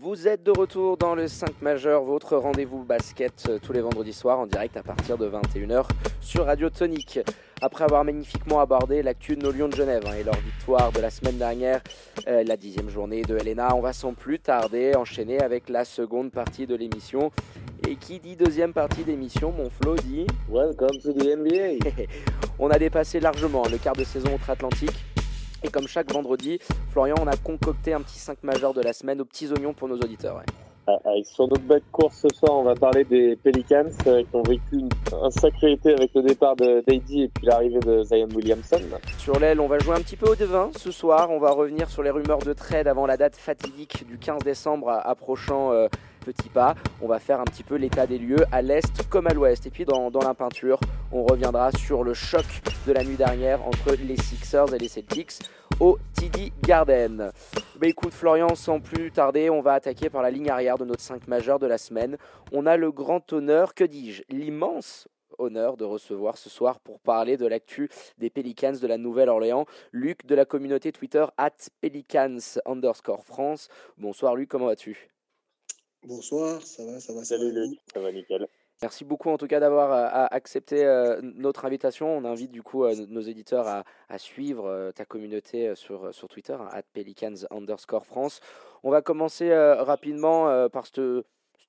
Vous êtes de retour dans le 5 majeur, votre rendez-vous basket euh, tous les vendredis soirs en direct à partir de 21h sur Radio Tonique. Après avoir magnifiquement abordé l'actu de nos Lions de Genève hein, et leur victoire de la semaine dernière, euh, la dixième journée de Helena, on va sans plus tarder enchaîner avec la seconde partie de l'émission. Et qui dit deuxième partie d'émission, mon Flo dit Welcome to the NBA. on a dépassé largement le quart de saison outre-Atlantique. Et comme chaque vendredi, Florian, on a concocté un petit 5 majeur de la semaine aux petits oignons pour nos auditeurs. Avec sur notre bête course ce soir, on va parler des Pelicans euh, qui ont vécu un sacré été avec le départ de Dady et puis l'arrivée de Zion Williamson. Sur l'aile, on va jouer un petit peu au devin ce soir. On va revenir sur les rumeurs de trade avant la date fatidique du 15 décembre approchant euh, petit pas. On va faire un petit peu l'état des lieux à l'est comme à l'ouest. Et puis dans la peinture, on reviendra sur le choc de la nuit dernière entre les Sixers et les Celtics au TD Garden. Bah écoute Florian, sans plus tarder, on va attaquer par la ligne arrière de notre 5 majeur de la semaine. On a le grand honneur, que dis-je, l'immense honneur de recevoir ce soir pour parler de l'actu des Pelicans de la Nouvelle-Orléans, Luc de la communauté Twitter at Pelicans underscore France. Bonsoir Luc, comment vas-tu? Bonsoir, ça va, ça va. Salut Luc, ça va nickel. Merci beaucoup en tout cas d'avoir euh, accepté euh, notre invitation. On invite du coup euh, nos éditeurs à, suivre ta communauté sur, Twitter, hein, at Pelicans underscore France. On va commencer rapidement par cette,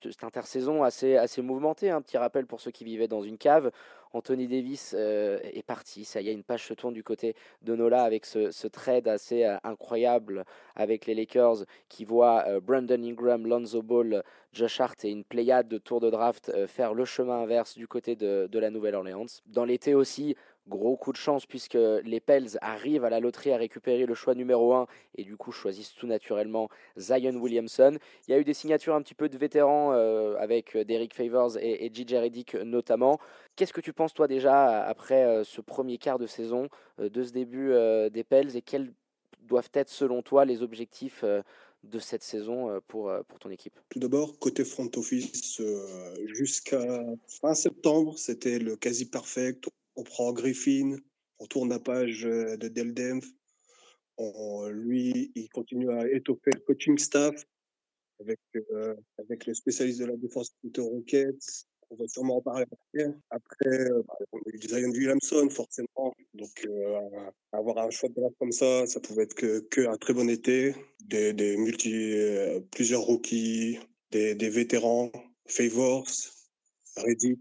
cette, intersaison assez, assez mouvementée. Un petit rappel pour ceux qui vivaient dans une cave. Anthony Davis euh, est parti. Ça y est, une page se tourne du côté de Nola avec ce, trade assez euh, incroyable avec les Lakers qui voient euh, Brandon Ingram, Lonzo Ball, Josh Hart et une pléiade de tours de draft faire le chemin inverse du côté de la Nouvelle-Orléans. Dans l'été aussi, Gros coup de chance puisque les Pels arrivent à la loterie à récupérer le choix numéro 1 et du coup choisissent tout naturellement Zion Williamson. Il y a eu des signatures un petit peu de vétérans euh, avec Derek Favors et, et J.J. Notamment. Qu'est-ce que tu penses toi déjà après euh, ce premier quart de saison euh, de ce début des Pels et quels doivent être selon toi les objectifs de cette saison pour, pour ton équipe? Tout d'abord, côté front office, jusqu'à fin septembre, c'était le quasi perfect on prend Griffin, on tourne la page euh, de Deldenf. lui, il continue à étoffer le coaching staff avec, euh, avec les spécialistes de la défense de Rockets. On va sûrement en parler après. Après, euh, bah, on a eu Zion Williamson, forcément. Donc, avoir un choix de draft comme ça, ça pouvait être que, que très bon été. Des, multi, plusieurs rookies, des, des vétérans, Favors, Reddick.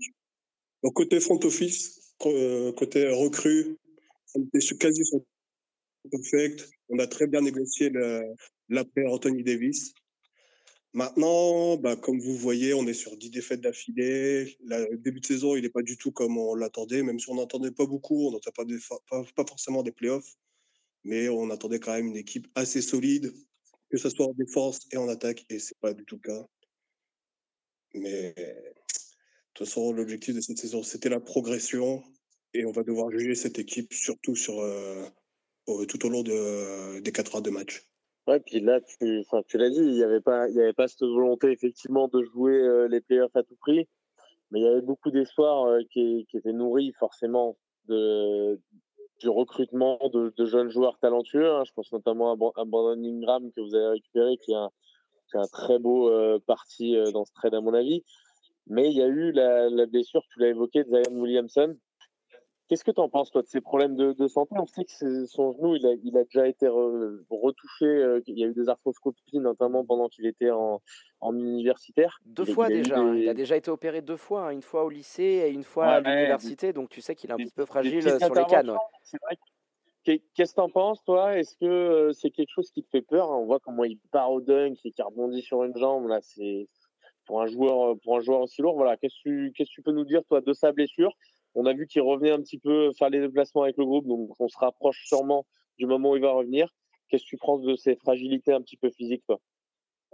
Donc, côté front office, euh, côté recrue, on était quasi perfect. On a très bien négocié l'après Anthony Davis. Maintenant, bah, comme vous voyez, on est sur 10 défaites d'affilée. Le début de saison, il n'est pas du tout comme on l'attendait, même si on n'entendait pas beaucoup, on n'entendait pas, forcément des playoffs, mais on attendait quand même une équipe assez solide, que ce soit en défense et en attaque, et ce n'est pas du tout le cas. Mais toute façon, l'objectif de cette saison, c'était la progression. Et on va devoir juger cette équipe surtout sur, euh, tout au long de, des 4 heures de match. Ouais, puis là, tu, l'as dit, il n'y avait, pas, cette volonté effectivement de jouer euh, les playoffs à tout prix. Mais il y avait beaucoup d'espoir euh, qui, qui étaient nourris forcément du recrutement de, jeunes joueurs talentueux. Hein. Je pense notamment à, Brandon Ingram que vous avez récupéré, qui un, qui un très beau parti dans ce trade à mon avis. Mais il y a eu la, blessure, tu l'as évoqué, de Zion Williamson. Qu'est-ce que tu en penses, toi, de ces problèmes de, santé? On sait que son genou, il a, il a déjà été retouché. Euh, il y a eu des arthroscopies, notamment pendant qu'il était en, en universitaire. Deux fois déjà. Hein. Il a déjà été opéré deux fois. Hein. Une fois au lycée et une fois à l'université. Donc tu sais qu'il est un petit peu fragile sur les cannes. Qu'est-ce que tu en penses, toi? Est-ce que euh, c'est quelque chose qui te fait peur On voit comment il part au dunk et qu'il rebondit sur une jambe. Là, c'est pour un joueur, pour un joueur aussi lourd. Voilà, qu'est-ce que tu, peux nous dire toi de sa blessure? On a vu qu'il revenait un petit peu faire les déplacements avec le groupe, donc on se rapproche sûrement du moment où il va revenir. Qu'est-ce que tu penses de ses fragilités un petit peu physiques,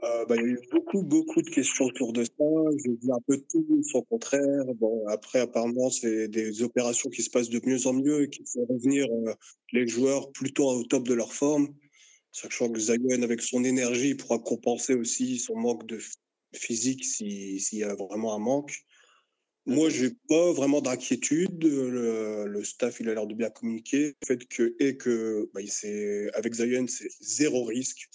euh, bah, il y a eu beaucoup, beaucoup de questions autour de ça. J'ai vu un peu tout son contraire. Bon, après, apparemment, c'est des opérations qui se passent de mieux en mieux et qui font revenir euh, les joueurs plutôt au top de leur forme. Sachant que Zion, avec son énergie, pourra compenser aussi son manque de physique s'il y a vraiment un manque. Moi, j'ai pas vraiment d'inquiétude. Le, staff, il a l'air de bien communiquer. Le fait que, et que, bah, avec Zion, c'est zéro risque.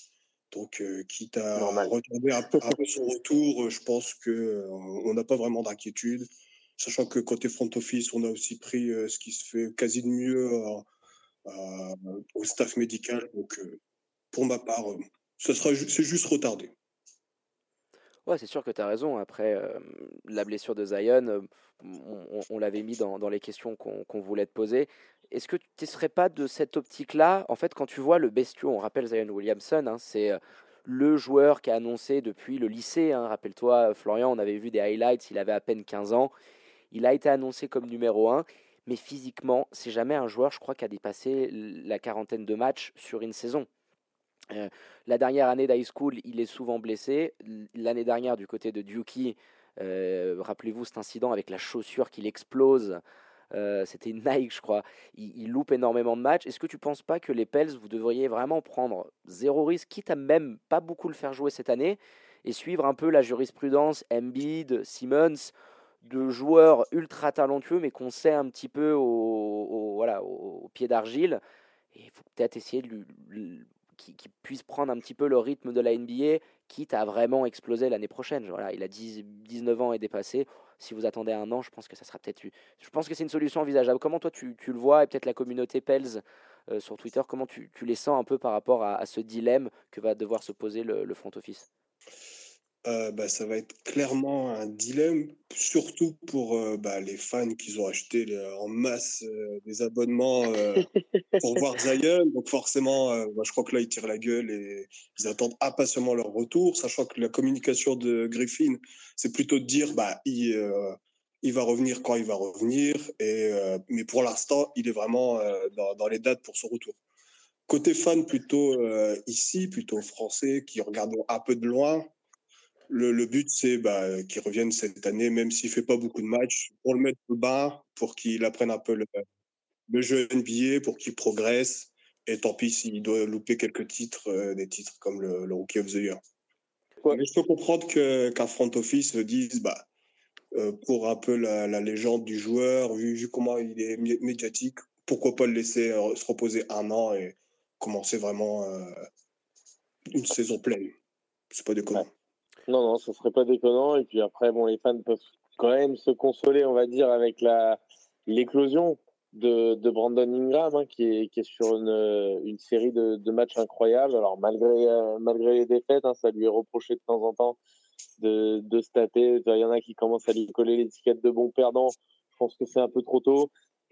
Donc, quitte à retomber un peu, son retour, je pense qu'on n'a pas vraiment d'inquiétude. Sachant que côté front office, on a aussi pris ce qui se fait quasi de mieux au staff médical. Donc, pour ma part, ce sera c'est juste retardé. C'est sûr que tu as raison. Après, la blessure de Zion, on, l'avait mis dans, les questions qu'on voulait te poser. Est-ce que tu ne serais pas de cette optique-là? En fait, quand tu vois le bestiau, on rappelle Zion Williamson, hein, c'est le joueur qui a annoncé depuis le lycée. Hein, rappelle-toi, Florian, on avait vu des highlights, il avait à peine 15 ans. Il a été annoncé comme numéro 1, mais physiquement, c'est jamais un joueur, je crois, qui a dépassé la quarantaine de matchs sur une saison. Euh, la dernière année d'high school, il est souvent blessé. L'année dernière, du côté de Duki, euh, rappelez-vous cet incident avec la chaussure qui explose. Euh, c'était Nike, je crois. Il, loupe énormément de matchs. Est-ce que tu ne penses pas que les Pels, vous devriez vraiment prendre zéro risque, quitte à même pas beaucoup le faire jouer cette année, et suivre un peu la jurisprudence Embiid, Simmons, de joueurs ultra talentueux, mais qu'on sait un petit peu au, voilà, au, pied d'argile? Et il faut peut-être essayer de lui, qui, puisse prendre un petit peu le rythme de la NBA, quitte à vraiment exploser l'année prochaine. Voilà, il a 10, 19 ans et dépassé. Si vous attendez un an, je pense que ça sera peut-être. Je pense que c'est une solution envisageable. Comment toi tu, tu le vois et peut-être la communauté Pels euh, sur Twitter, comment tu, tu, les sens un peu par rapport à, ce dilemme que va devoir se poser le front office? Euh, bah, ça va être clairement un dilemme, surtout pour euh, bah, les fans qui ont acheté en masse euh, des abonnements pour voir Zion. Donc forcément, bah, je crois que là, ils tirent la gueule et ils attendent impatiemment leur retour, sachant que la communication de Griffin, c'est plutôt de dire bah, il, il, va revenir quand il va revenir. Et, mais pour l'instant, il est vraiment dans, dans, les dates pour son retour. Côté fan, plutôt ici, plutôt français, qui regardent un peu de loin, le, but, c'est bah, qu'il revienne cette année, même s'il ne fait pas beaucoup de matchs, pour le mettre au bas, pour qu'il apprenne un peu le, le jeu NBA, pour qu'il progresse. Et tant pis s'il doit louper quelques titres, euh, des titres comme le, Rookie of the Year. Mais je peux comprendre qu'un front office dise, bah, euh, pour un peu la, légende du joueur, vu, comment il est médiatique, pourquoi pas le laisser euh, se reposer un an et commencer vraiment une saison pleine. C'est pas déconnant. Non, non, ce serait pas déconnant. Et puis après, bon, les fans peuvent quand même se consoler, on va dire, avec la l'éclosion de, de, Brandon Ingram, hein, qui, est, qui est sur une, une série de, de, matchs incroyables. Alors, malgré, euh, malgré les défaites, hein, ça lui est reproché de temps en temps de, de se taper. Il y en a qui commencent à lui coller l'étiquette de bon perdant. Je pense que c'est un peu trop tôt.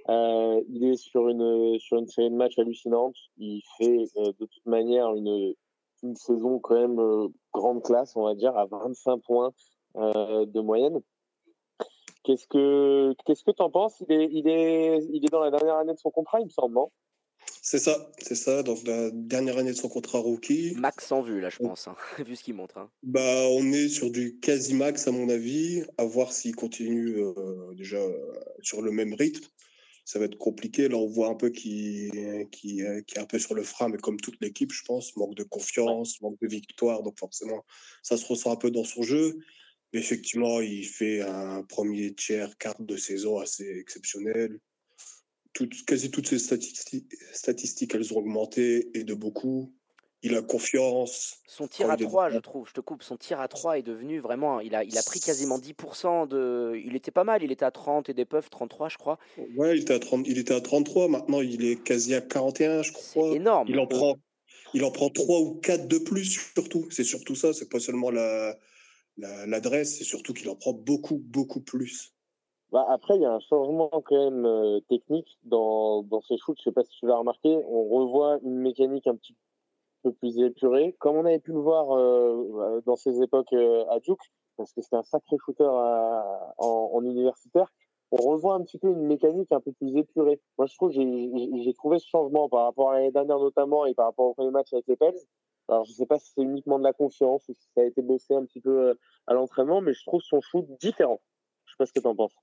Euh, il est sur une, sur une série de matchs hallucinante. Il fait euh, de toute manière une, une saison quand même euh, grande classe, on va dire, à 25 points euh, de moyenne. Qu'est-ce que qu'est-ce que t'en penses? Il est il est il est dans la dernière année de son contrat, il me semble, non? C'est ça, c'est ça. Donc la dernière année de son contrat rookie. Max en vue là, je pense, hein, vu ce qu'il montre. Hein. Bah, on est sur du quasi max à mon avis. À voir s'il continue euh, déjà sur le même rythme ça va être compliqué. Là, on voit un peu qui, qui, qui est un peu sur le frein, mais comme toute l'équipe, je pense, manque de confiance, manque de victoire. Donc forcément, ça se ressent un peu dans son jeu. Mais effectivement, il fait un premier tiers, quart de saison assez exceptionnel. Toutes, quasi toutes ses statistiques, statistiques, elles ont augmenté et de beaucoup il a confiance. Son tir à 3, je trouve, je te coupe, son tir à 3 est devenu vraiment. Il a, il a pris quasiment 10% de. Il était pas mal, il était à 30 et des puffs, 33, je crois. Ouais, il était, à 30, il était à 33, maintenant il est quasi à 41, je crois. C'est énorme. Il en, prend, il en prend 3 ou 4 de plus, surtout. C'est surtout ça, c'est pas seulement l'adresse, la, l'adresse, c'est surtout qu'il en prend beaucoup, beaucoup plus. Bah après, il y a un changement quand même euh, technique dans, dans ses shoots. Je sais pas si tu l'as remarqué. On revoit une mécanique un petit peu plus épuré, comme on avait pu le voir euh, dans ces époques euh, à Duke, parce que c'était un sacré shooter en, universitaire. On revoit un petit peu une mécanique un peu plus épurée. Moi, je trouve j'ai trouvé ce changement par rapport à l'année dernière notamment et par rapport au premier match avec les Pels. Alors, je sais pas si c'est uniquement de la confiance ou si ça a été bossé un petit peu euh, à l'entraînement, mais je trouve son shoot différent. Je sais pas ce que tu en penses.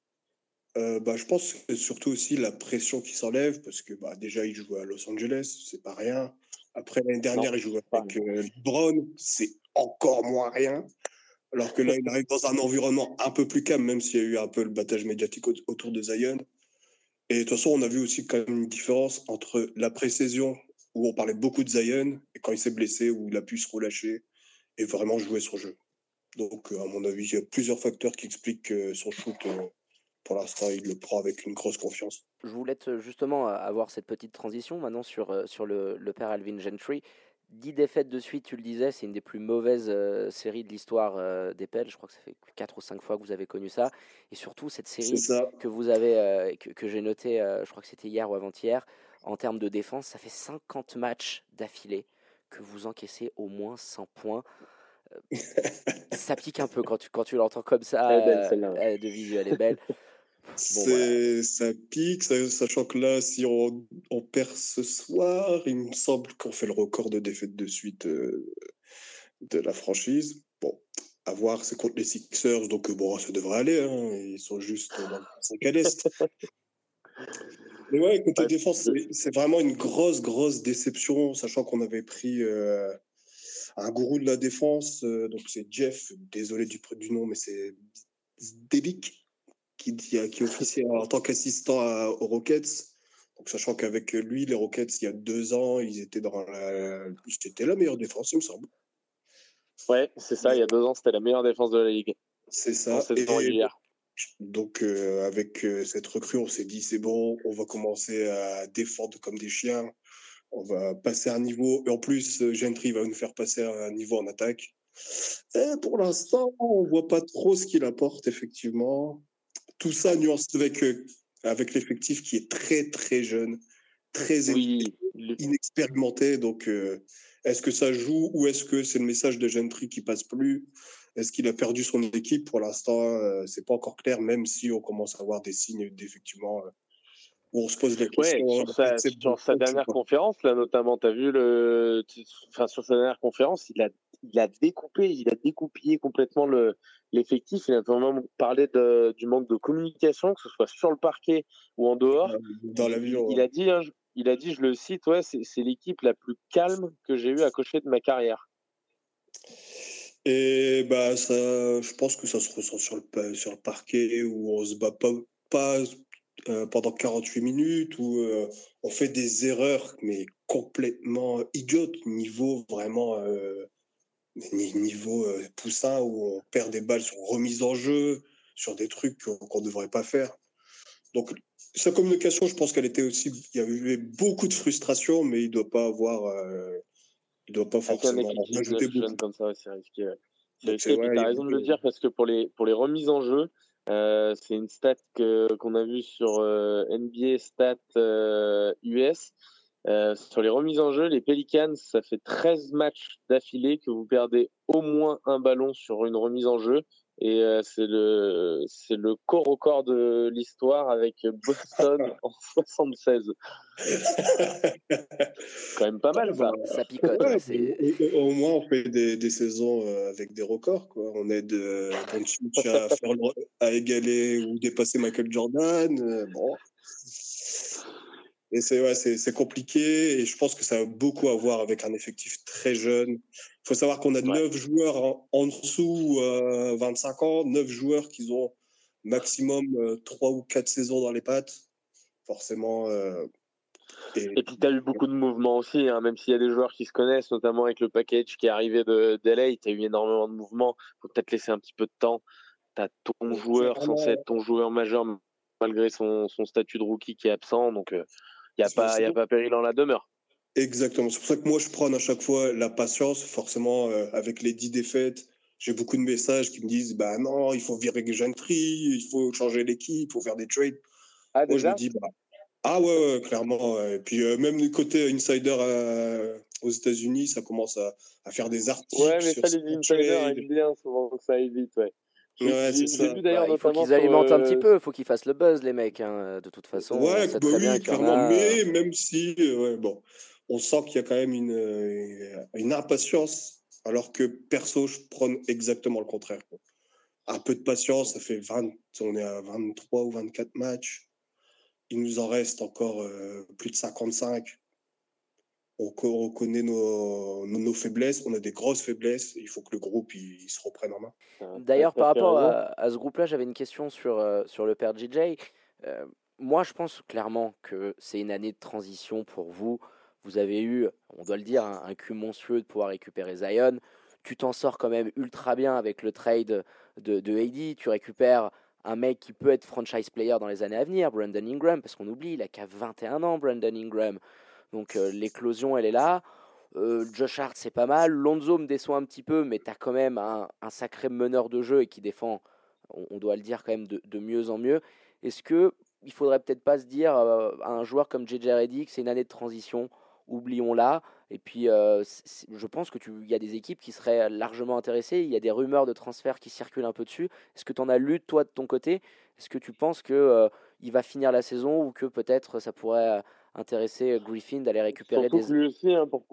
bah, je pense surtout aussi la pression qui s'enlève parce que bah, déjà il joue à Los Angeles, c'est pas rien. Après, l'année dernière, il jouait avec euh, Brown, c'est encore moins rien. Alors que là, il arrive dans un environnement un peu plus calme, même s'il y a eu un peu le battage médiatique autour de Zion. Et de toute façon, on a vu aussi quand même une différence entre la pré-saison où on parlait beaucoup de Zion, et quand il s'est blessé, où il a pu se relâcher et vraiment jouer son jeu. Donc, à mon avis, il y a plusieurs facteurs qui expliquent que son shoot, pour l'instant, il le prend avec une grosse confiance. Je voulais justement avoir cette petite transition maintenant sur, sur le, le père Alvin Gentry. 10 défaites de suite, tu le disais, c'est une des plus mauvaises euh, séries de l'histoire euh, des Pels. Je crois que ça fait 4 ou 5 fois que vous avez connu ça. Et surtout, cette série que vous avez, euh, que, j'ai noté, je crois que c'était hier ou avant-hier, en termes de défense, ça fait 50 matchs d'affilée que vous encaissez au moins 100 points. ça pique un peu quand tu, quand tu l'entends comme ça. de visu, elle est belle. C'est, ça pique, sachant que là, si on, on, perd ce soir, il me semble qu'on fait le record de défaites de suite euh, de la franchise. Bon, à voir, c'est contre les Sixers, donc bon, ça devrait aller. Hein, ils sont juste dans le 5 à l'Est. Mais ouais, côté défense, c'est, vraiment une grosse, grosse déception, sachant qu'on avait pris euh, un gourou de la défense. Euh, donc c'est Jeff, désolé du, du nom, mais c'est Debic qui, qui officiait en tant qu'assistant aux Rockets. Donc, sachant qu'avec lui, les Rockets, il y a deux ans, ils étaient dans la, c'était la meilleure défense, il me semble. Ouais, c'est ça. Il y a deux ans, c'était la meilleure défense de la ligue. C'est ça. Et, donc, euh, avec euh, cette recrue, on s'est dit c'est bon, on va commencer à défendre comme des chiens. On va passer un niveau. Et en plus, Gentry va nous faire passer un niveau en attaque. Et pour l'instant, on voit pas trop ce qu'il apporte, effectivement tout ça nuancé avec, euh, avec l'effectif qui est très, très jeune, très inexpérimenté. Donc, euh, est-ce que ça joue ou est-ce que c'est le message de Gentry qui passe plus? Est-ce qu'il a perdu son équipe Pour l'instant, euh, c'est pas encore clair, même si on commence à avoir des signes d'effectivement où on se pose des questions. sur, sa, dernière conférence, là, notamment, tu as vu le. Enfin, sur sa dernière conférence, il a, il a découpé, il a découpillé complètement le, l'effectif. Il a vraiment parlé de, du manque de communication, que ce soit sur le parquet ou en dehors. Dans l'avion. Il, a dit, hein, il a dit, je le cite, ouais, c'est l'équipe la plus calme que j'ai eu à cocher de ma carrière. Et bah ça, je pense que ça se ressent sur le sur le parquet où on se bat pas, pas euh, pendant 48 minutes où euh, on fait des erreurs mais complètement idiotes niveau vraiment euh, niveau euh, poussin où on perd des balles sur remise en jeu, sur des trucs qu'on ne devrait pas faire. Donc, sa communication, je pense qu'elle était aussi. Il y avait beaucoup de frustration, mais il ne doit pas avoir. Euh, il doit pas forcément ajouter beaucoup. comme ça, c'est risqué. tu as raison de le dire parce que pour les, pour les remises en jeu, euh, c'est une stat qu'on a vue sur NBA Stat US. Euh, sur les remises en jeu, les Pelicans, ça fait 13 matchs d'affilée que vous perdez au moins un ballon sur une remise en jeu. Et euh, c'est le c'est le co-record de l'histoire avec Boston en 76. quand même pas mal ça. Ça picote. au, moins on fait des, des saisons euh, avec des records quoi. On aide euh, à, faire, à égaler ou dépasser Michael Jordan. bon. Et c'est ouais, c'est compliqué et je pense que ça a beaucoup à voir avec un effectif très jeune. Il faut savoir qu'on a neuf joueurs en, dessous euh, 25 ans, neuf joueurs qui ont maximum euh, trois ou quatre saisons dans les pattes. Forcément. Euh, et... puis tu as eu beaucoup de mouvements aussi, hein, même s'il y a des joueurs qui se connaissent, notamment avec le package qui est arrivé de d'LA, tu as eu énormément de mouvements. Il faut peut-être laisser un petit peu de temps. Tu as ton joueur censé être ton joueur majeur malgré son, son statut de rookie qui est absent. Donc euh, il n'y a, pas, y a pas péril en la demeure. Exactement. C'est pour ça que moi, je prends à chaque fois la patience. Forcément, euh, avec les dix défaites, j'ai beaucoup de messages qui me disent bah non, il faut virer Gentry, il faut changer l'équipe, il faut faire des trades. Ah, moi, je me dis bah, ah ouais, clairement. Et puis euh, même du côté insider euh, aux États-Unis, ça commence à, à, faire des articles. Ouais, mais ça, les insiders aiment bien souvent ça évite, ouais. Ouais, c'est ça. Bah, il faut qu'ils alimentent un petit peu, il faut qu'ils fassent le buzz, les mecs, hein, de toute façon. Ouais, bah oui, clairement. Mais même si, ouais, bon, on sent qu'il y a quand même une, euh, une impatience, alors que perso, je prône exactement le contraire. Quoi. Un peu de patience, ça fait 20, on est à 23 ou 24 matchs. Il nous en reste encore euh, plus de 55 on reconnaît nos, nos, faiblesses, on a des grosses faiblesses, il faut que le groupe il, se reprenne en main. D'ailleurs, par rapport à, ce groupe-là, j'avais une question sur, euh, sur le père JJ. Euh, moi, je pense clairement que c'est une année de transition pour vous. Vous avez eu, on doit le dire, un, cul monstrueux de pouvoir récupérer Zion. Tu t'en sors quand même ultra bien avec le trade de, de AD. Tu récupères un mec qui peut être franchise player dans les années à venir, Brandon Ingram, parce qu'on oublie, il a qu'à 21 ans, Brandon Ingram. Donc euh, l'éclosion, elle est là. Euh, Josh Hart, c'est pas mal. Lonzo me déçoit un petit peu, mais tu as quand même un, sacré meneur de jeu et qui défend, on, doit le dire quand même, de, mieux en mieux. Est-ce que il faudrait peut-être pas se dire euh, à un joueur comme JJ Redick, c'est une année de transition, oublions-la. Et puis, je pense que il y a des équipes qui seraient largement intéressées. Il y a des rumeurs de transfert qui circulent un peu dessus. Est-ce que tu en as lu toi de ton côté? Est-ce que tu penses que il va finir la saison ou que peut-être ça pourrait intéresser Griffin d'aller récupérer des. Lui aussi, hein, pour,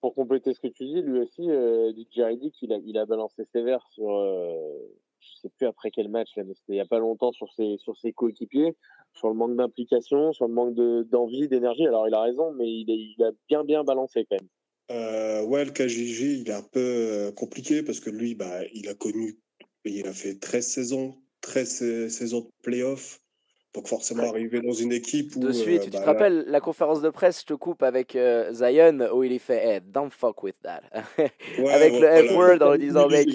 pour, compléter ce que tu dis, lui aussi, euh, Jerry il a, il a balancé sévère sur, euh, je sais plus après quel match, là, mais c'était il y a pas longtemps sur ses, sur ses coéquipiers, sur le manque d'implication, sur le manque d'envie, d'énergie. Alors il a raison, mais il, il a bien, bien balancé quand même. Euh, ouais, le KGG, il est un peu euh, compliqué parce que lui, bah, il a connu, il a fait 13 saisons, 13 saisons de playoffs. Donc forcément arriver dans une équipe où... De suite, tu te bah, rappelles la conférence de presse, je te coupe avec euh, Zion, où il est fait hey, « don't fuck with that. Ouais, Avec le F-word en lui disant mec...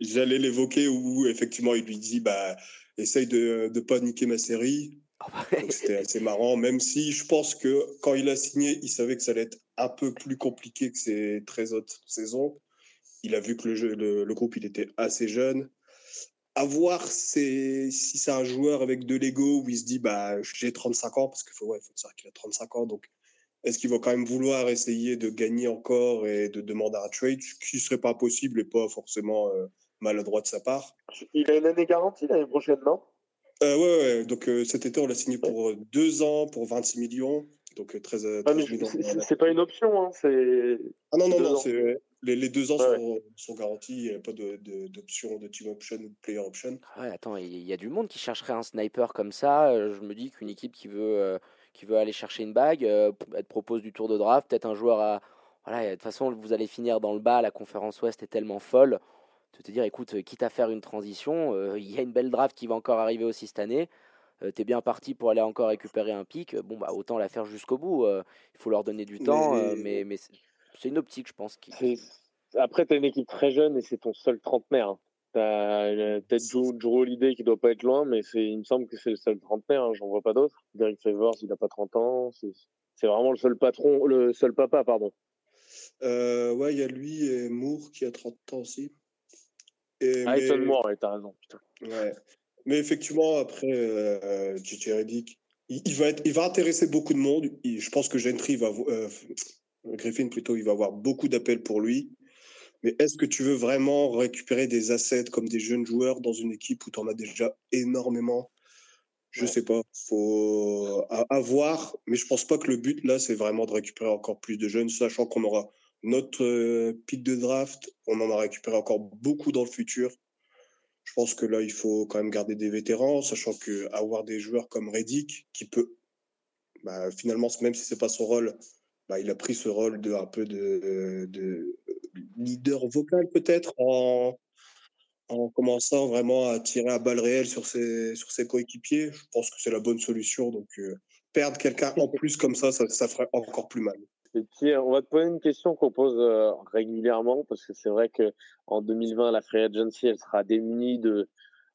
J'allais l'évoquer, où effectivement il lui dit bah, « essaye de ne pas niquer ma série. Ah bah. C'était assez marrant, même si je pense que quand il a signé, il savait que ça allait être un peu plus compliqué que ses 13 autres saisons. Il a vu que le, jeu, le, le groupe il était assez jeune à voir si c'est un joueur avec de l'ego où il se dit bah j'ai 35 ans parce qu'il faut ouais, faut savoir qu'il a 35 ans donc est-ce qu'il va quand même vouloir essayer de gagner encore et de demander un trade ce qui serait pas possible et pas forcément euh, maladroit de sa part. Il a une année garantie l'année prochaine non? Euh, ouais, ouais, donc euh, cet été on l'a signé pour deux ans pour 26 millions donc 13, 13 millions. c'est pas une option hein, c'est ah non non non c'est les, deux ans sont, garantis, il n'y a pas d'option de, team option ou de player option. Ouais, attends, il y a du monde qui chercherait un sniper comme ça. Euh, je me dis qu'une équipe qui veut, euh, qui veut aller chercher une bague, euh, elle te propose du tour de draft, peut-être un joueur à. Voilà, de toute façon, vous allez finir dans le bas, la conférence Ouest est tellement folle. De te dire, écoute, quitte à faire une transition, il y a une belle draft qui va encore arriver aussi cette année. tu es bien parti pour aller encore récupérer un pic. Bon, bah, autant la faire jusqu'au bout. Il faut leur donner du temps, mais, mais c'est une optique, je pense. Qui... Après, tu as une équipe très jeune et c'est ton seul trentenaire. Hein. Tu as euh, peut-être Joe, Joe Holiday qui doit pas être loin, mais il me semble que c'est le seul trentenaire. Hein, J'en vois pas d'autres. Derek Favors, il n'a pas 30 ans. C'est vraiment le seul patron, le seul papa, pardon. Euh, ouais, il y a lui et Moore qui a 30 ans aussi. Et, ah, mais... Moore, ouais, t'as raison. Ouais. Mais effectivement, après, euh, Reddick, il, va être, il va intéresser beaucoup de monde. je pense que Gentry va, euh, Griffin plutôt, il va avoir beaucoup d'appels pour lui. Mais est-ce que tu veux vraiment récupérer des assets comme des jeunes joueurs dans une équipe où tu en as déjà énormément? Je ne sais pas. faut avoir. Mais je pense pas que le but là, c'est vraiment de récupérer encore plus de jeunes, sachant qu'on aura notre euh, pic de draft, on en a récupéré encore beaucoup dans le futur. Je pense que là, il faut quand même garder des vétérans, sachant que avoir des joueurs comme Reddick, qui peut, bah, finalement, même si c'est pas son rôle, bah, il a pris ce rôle de un peu de, de leader vocal peut-être en, en commençant vraiment à tirer à balles réelles sur ses, sur ses coéquipiers. Je pense que c'est la bonne solution. Donc, euh, perdre quelqu'un en plus comme ça, ça, ça, ferait encore plus mal. Et puis, on va te poser une question qu'on pose euh, régulièrement parce que c'est vrai que en 2020, la Free Agency, elle sera démunie de,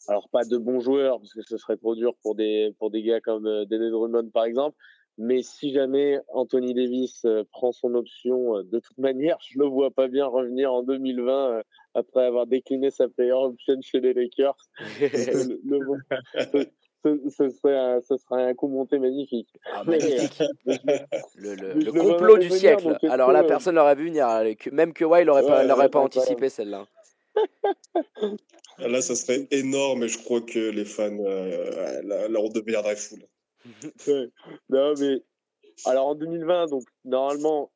alors pas de bons joueurs parce que ce serait trop dur pour des pour des gars comme euh, Dennis Drummond par exemple, mais si jamais Anthony Davis euh, prend son option, euh, de toute manière, je ne le vois pas bien revenir en 2020 euh, après avoir décliné sa player option chez les Lakers. ce, serait un, ce, serait un, coup monté magnifique. Ah, magnifique. le, le, complot du siècle. Alors là, personne l'aurait vu venir. Même que il n'aurait pas, ouais, pas anticipé celle-là. Là, ça serait énorme et je crois que les fans, euh, là, là, on deviendrait fou. non, mais alors en 2020, donc normalement,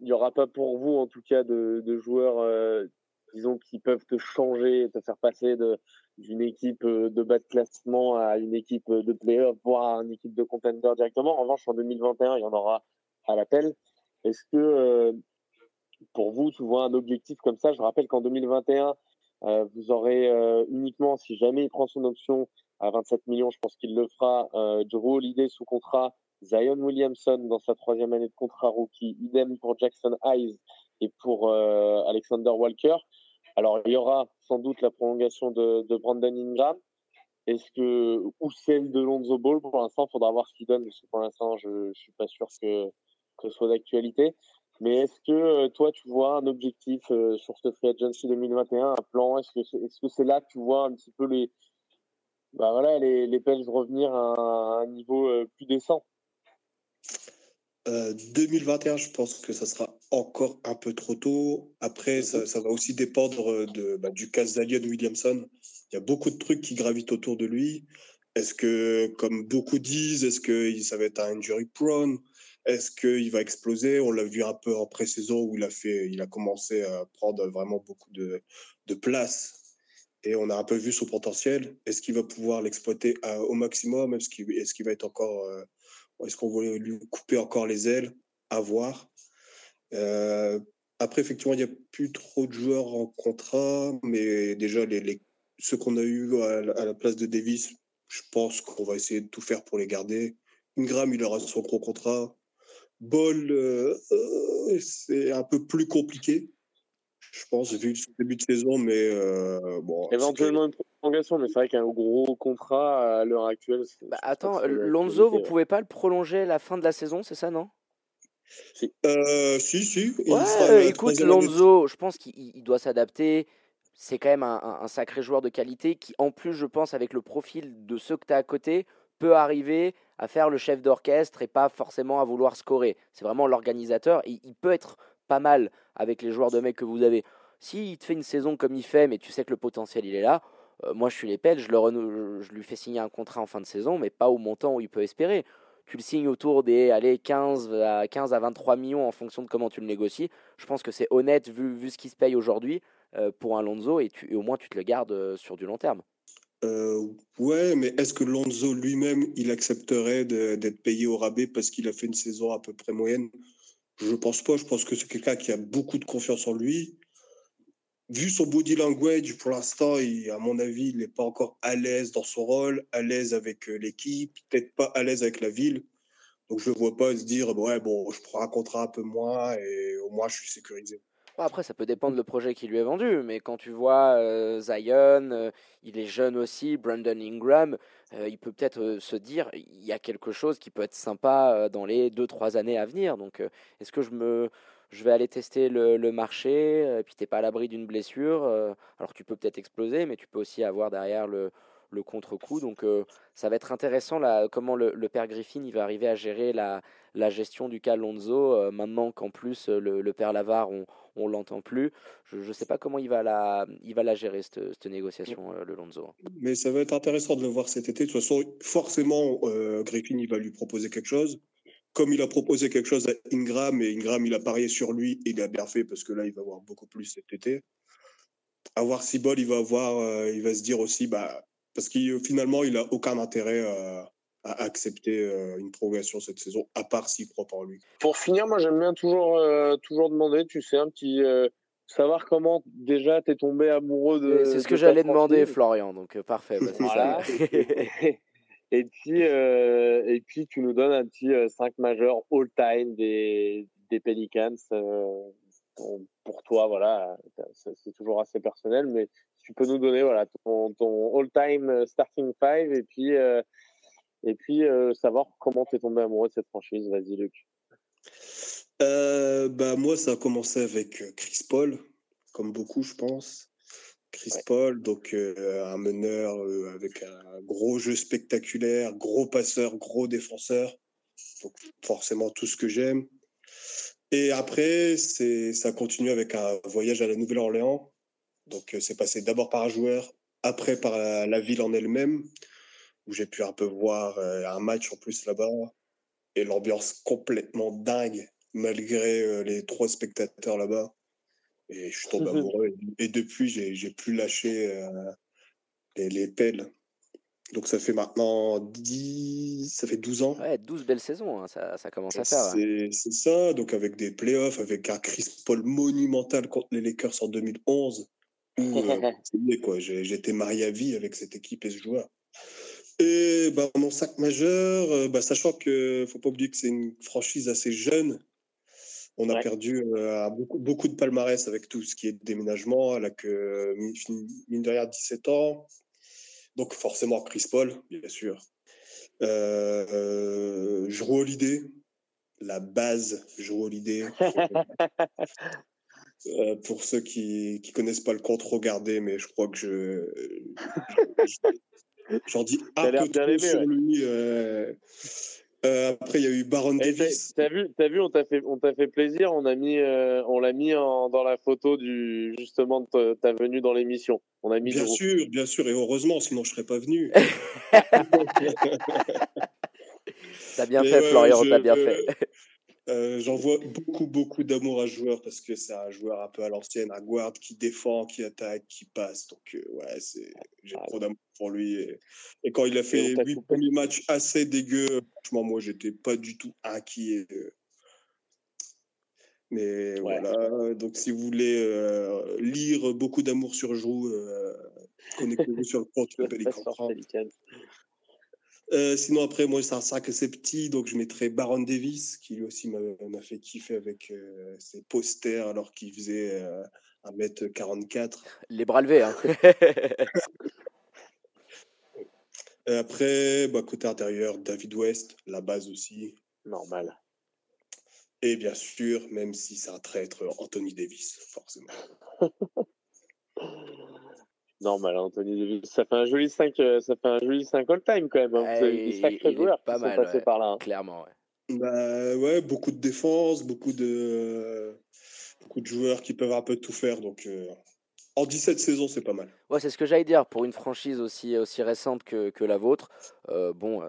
il n'y aura pas pour vous, en tout cas, de, de joueurs, euh, disons, qui peuvent te changer, te faire passer d'une équipe euh, de bas de classement à une équipe de playoff, voire à une équipe de contender directement. En revanche, en 2021, il y en aura à l'appel. Est-ce que euh, pour vous, tu vois un objectif comme ça? Je rappelle qu'en 2021, vous aurez uniquement, si jamais il prend son option, à 27 millions, je pense qu'il le fera. Euh, Drew Holiday sous contrat Zion Williamson dans sa troisième année de contrat rookie, idem pour Jackson Hayes et pour Alexander Walker. Alors, il y aura sans doute la prolongation de, de Brandon Ingram. Est-ce que ou celle de Lonzo Ball? Pour l'instant, faudra voir ce qu'il donne parce que pour l'instant, je, ne suis pas sûr que que ce soit d'actualité. Mais est-ce que euh, toi, tu vois un objectif euh, sur ce free agency 2021, un plan? Est-ce que c'est est -ce c'est là que tu vois un petit peu les, bah voilà, les, les Pels revenir à un niveau euh, plus décent 2021, je pense que ça sera encore un peu trop tôt. Après, ça, va aussi dépendre de, bah, du cas d'Alion Williamson. Il y a beaucoup de trucs qui gravitent autour de lui. Est-ce que, comme beaucoup disent, est-ce que ça va être un injury prone? Est-ce qu'il va exploser? On l'a vu un peu en pré-saison où il a, fait, il a commencé à prendre vraiment beaucoup de, de place et on a un peu vu son potentiel. Est-ce qu'il va pouvoir l'exploiter au maximum? Est-ce qu'il va être encore. Euh, est-ce qu'on va lui couper encore les ailes? À voir. Euh, après, effectivement, il n'y a plus trop de joueurs en contrat, mais déjà, ceux qu'on a eu à, la place de Davis, je pense qu'on va essayer de tout faire pour les garder. Ingram, il aura son gros contrat. Ball, euh, euh, c'est un peu plus compliqué, je pense, vu le début de saison, mais euh, bon. Éventuellement une prolongation, mais c'est vrai qu'un gros contrat à l'heure actuelle. Bah, attends, Lonzo, vous pouvez pas le prolonger la fin de la saison, c'est ça, non? Si. si, si. Ouais, écoute, Lonzo, je pense qu'il doit s'adapter. C'est quand même un, un, sacré joueur de qualité qui, en plus, je pense, avec le profil de ceux que tu as à côté, peut arriver à faire le chef d'orchestre et pas forcément à vouloir scorer. C'est vraiment l'organisateur. Il, il peut être pas mal avec les joueurs de mecs que vous avez. S'il te fait une saison comme il fait, mais tu sais que le potentiel il est là, euh, moi je suis les pelles, je, le je lui fais signer un contrat en fin de saison, mais pas au montant où il peut espérer. Tu le signes autour des allez, 15, à, 15 à 23 millions en fonction de comment tu le négocies. Je pense que c'est honnête vu, ce qui se paye aujourd'hui euh, pour un Lonzo et, tu, et au moins tu te le gardes euh, sur du long terme. Ouais, mais est-ce que Lonzo lui-même, il accepterait d'être payé au rabais parce qu'il a fait une saison à peu près moyenne? Je pense pas. Je pense que c'est quelqu'un qui a beaucoup de confiance en lui. Vu son body language, pour l'instant, à mon avis, il n'est pas encore à l'aise dans son rôle, à l'aise avec euh, l'équipe, peut-être pas à l'aise avec la ville. Donc je ne vois pas se dire, ouais, bon, je prends un contrat un peu moins et au moins je suis sécurisé. Après, ça peut dépendre le projet qui lui est vendu, mais quand tu vois euh, Zion, euh, il est jeune aussi, Brandon Ingram, euh, il peut peut-être se dire il y a quelque chose qui peut être sympa dans les 2-3 années à venir. Donc, est-ce que je me je vais aller tester le, marché, et puis t'es pas à l'abri d'une blessure, alors tu peux peut-être exploser, mais tu peux aussi avoir derrière le, contre-coup. Donc ça va être intéressant là, comment le, père Griffin va arriver à gérer la, la gestion du cas Lonzo, maintenant qu'en plus le, le, père Lavar, on, on l'entend plus. Je ne sais pas comment il va la, il va la gérer, cette, négociation, le Lonzo. Mais ça va être intéressant de le voir cet été. De toute façon, forcément, Griffin, il va lui proposer quelque chose. Comme il a proposé quelque chose à Ingram, et Ingram, il a parié sur lui, et il a bien fait, parce que là, il va avoir beaucoup plus cet été. À voir si Ball, il va avoir, il va se dire aussi, bah, parce que finalement, il n'a aucun intérêt à, accepter euh, une progression cette saison, à part s'il croit en lui. Pour finir, moi j'aime bien toujours, euh, toujours demander, tu sais, un petit. Euh, savoir comment déjà t'es tombé amoureux de. C'est ce que j'allais demander, Florian, donc parfait. Bah, voilà. et, puis, et puis, tu nous donnes un petit 5 majeur all-time des, des Pelicans pour toi, voilà, c'est toujours assez personnel, mais tu peux nous donner voilà ton, ton all-time starting five et puis euh, et puis euh, savoir comment tu es tombé amoureux de cette franchise. Vas-y, Luc. bah moi, ça a commencé avec Chris Paul, comme beaucoup, je pense. Chris Paul, donc un meneur avec un gros jeu spectaculaire, gros passeur, gros défenseur. Donc forcément tout ce que j'aime. Et après, c'est ça continue avec un voyage à la Nouvelle-Orléans. Donc euh, c'est passé d'abord par un joueur, après par la, ville en elle-même, où j'ai pu un peu voir euh, un match en plus là-bas, et l'ambiance complètement dingue, malgré euh, les trois spectateurs là-bas. Et je suis tombé amoureux. Et, depuis, j'ai plus lâché les, les pelles. Donc ça fait maintenant 10, ça fait 12 ans. Ouais, 12 belles saisons, hein, ça, ça, commence à faire. C'est ça, donc avec des playoffs, avec un Chris Paul monumental contre les Lakers en 2011. Où, euh, quoi, j'étais marié à vie avec cette équipe et ce joueur. Et bah, mon sac majeur, euh, bah, sachant que faut pas oublier que c'est une franchise assez jeune, on a perdu euh, beaucoup, beaucoup de palmarès avec tout ce qui est déménagement. Elle a que, mine de rien, 17 ans. Donc, forcément, Chris Paul, bien sûr. Euh, euh, Drew Holiday, la base Drew Holiday. Euh, pour ceux qui ne connaissent pas le compte, regardez, mais je crois que je, j'en dis un peu trop sur lui. Euh, euh, après, il y a eu Baron Davis. T'as vu, as vu, on t'a fait, on t'a fait plaisir. On a mis, euh, on l'a mis en, dans la photo du justement de ta venue dans l'émission. On a mis. Bien sûr, bien sûr, et heureusement, sinon je serais pas venu. t'as bien fait, Florian. T'as bien fait. Euh, j'envoie beaucoup, beaucoup d'amour à ce joueur parce que c'est un joueur un peu à l'ancienne, un guard qui défend, qui attaque, qui passe. Donc, euh, ouais, j'ai ah trop d'amour pour lui. Et, quand il a fait huit premiers matchs assez dégueux, franchement, moi, j'étais pas du tout inquiet. Mais voilà, donc si vous voulez euh, lire beaucoup d'amour sur Jou, connectez-vous sur le compte Pelican. Euh, sinon, après, moi, c'est un sac assez petit, donc je mettrais Baron Davis, qui lui aussi m'a fait kiffer avec euh, ses posters alors qu'il faisait 1m44. Euh, Les bras levés, hein. après, bah, côté intérieur, David West, la base aussi. Normal. Et bien sûr, même si c'est un traître, Anthony Davis, forcément. Normal, Anthony Ça fait un joli 5, euh, ça fait un joli 5 all-time quand même. Hein. Vous avez des sacrés joueurs pas mal, passés par là. Hein. Clairement, ouais. Bah, ouais, beaucoup de défense, beaucoup de, beaucoup de joueurs qui peuvent un peu tout faire. Donc, euh, en 17 saisons, c'est pas mal. Ouais, c'est ce que j'allais dire. Pour une franchise aussi, aussi récente que, que la vôtre, euh, bon,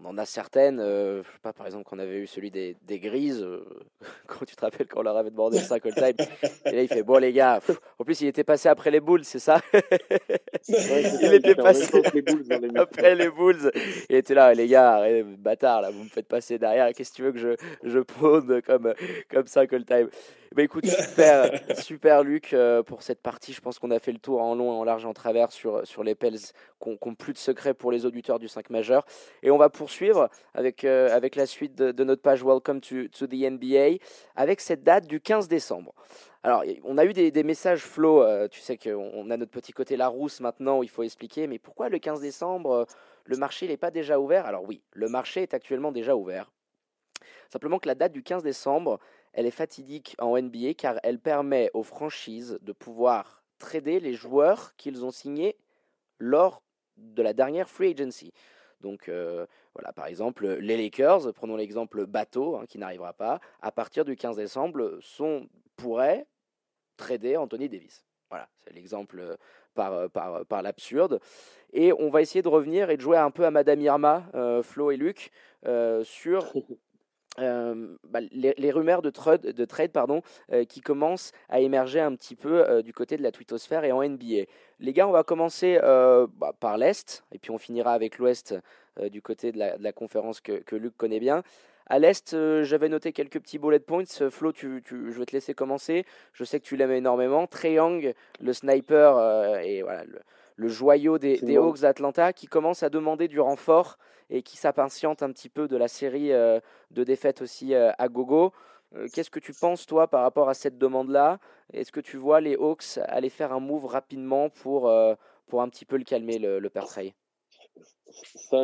on en a certaines. Euh, je sais pas, par exemple, qu'on avait eu celui des, des Grises, euh, quand tu te rappelles quand on leur avait demandé le 5 time. Et là, il fait Bon, les gars, en plus, il était passé après les Bulls, c'est ça? Il était passé après les Bulls. Il était là, les gars, bâtard, là, vous me faites passer derrière. Qu'est-ce que tu veux que je, je prône comme, comme 5 time? Bah écoute, super, super Luc euh, pour cette partie. Je pense qu'on a fait le tour en long et en large en travers sur, sur les Pels qui n'ont plus de secrets pour les auditeurs du 5 majeur. Et on va poursuivre avec, euh, avec la suite de, notre page Welcome to, to, the NBA avec cette date du 15 décembre. Alors, on a eu des, des messages flow. Euh, tu sais qu'on a notre petit côté Larousse maintenant où il faut expliquer. Mais pourquoi le 15 décembre, le marché n'est pas déjà ouvert? Alors oui, le marché est actuellement déjà ouvert. Simplement que la date du 15 décembre, elle est fatidique en NBA car elle permet aux franchises de pouvoir trader les joueurs qu'ils ont signés lors de la dernière free agency. Donc euh, voilà, par exemple, les Lakers, prenons l'exemple bateau, hein, qui n'arrivera pas, à partir du 15 décembre, sont, pourraient trader Anthony Davis. Voilà, c'est l'exemple par, par, par l'absurde. Et on va essayer de revenir et de jouer un peu à Madame Irma, euh, Flo et Luc, euh, sur euh, bah, les, rumeurs de trade, de trade pardon, euh, qui commencent à émerger un petit peu euh, du côté de la twittosphère et en NBA. Les gars, on va commencer bah, par l'Est, et puis on finira avec l'Ouest du côté de la, conférence que, Luc connaît bien. À l'Est, j'avais noté quelques petits bullet points. Flo, je vais te laisser commencer. Je sais que tu l'aimes énormément. Trey Young, le sniper, et voilà, le joyau des, des Hawks d'Atlanta, qui commence à demander du renfort et qui s'impatiente un petit peu de la série euh, de défaites aussi euh, à gogo. Euh, qu'est-ce que tu penses, toi, par rapport à cette demande-là? Est-ce que tu vois les Hawks aller faire un move rapidement pour, pour un petit peu le calmer, le, le père Ça,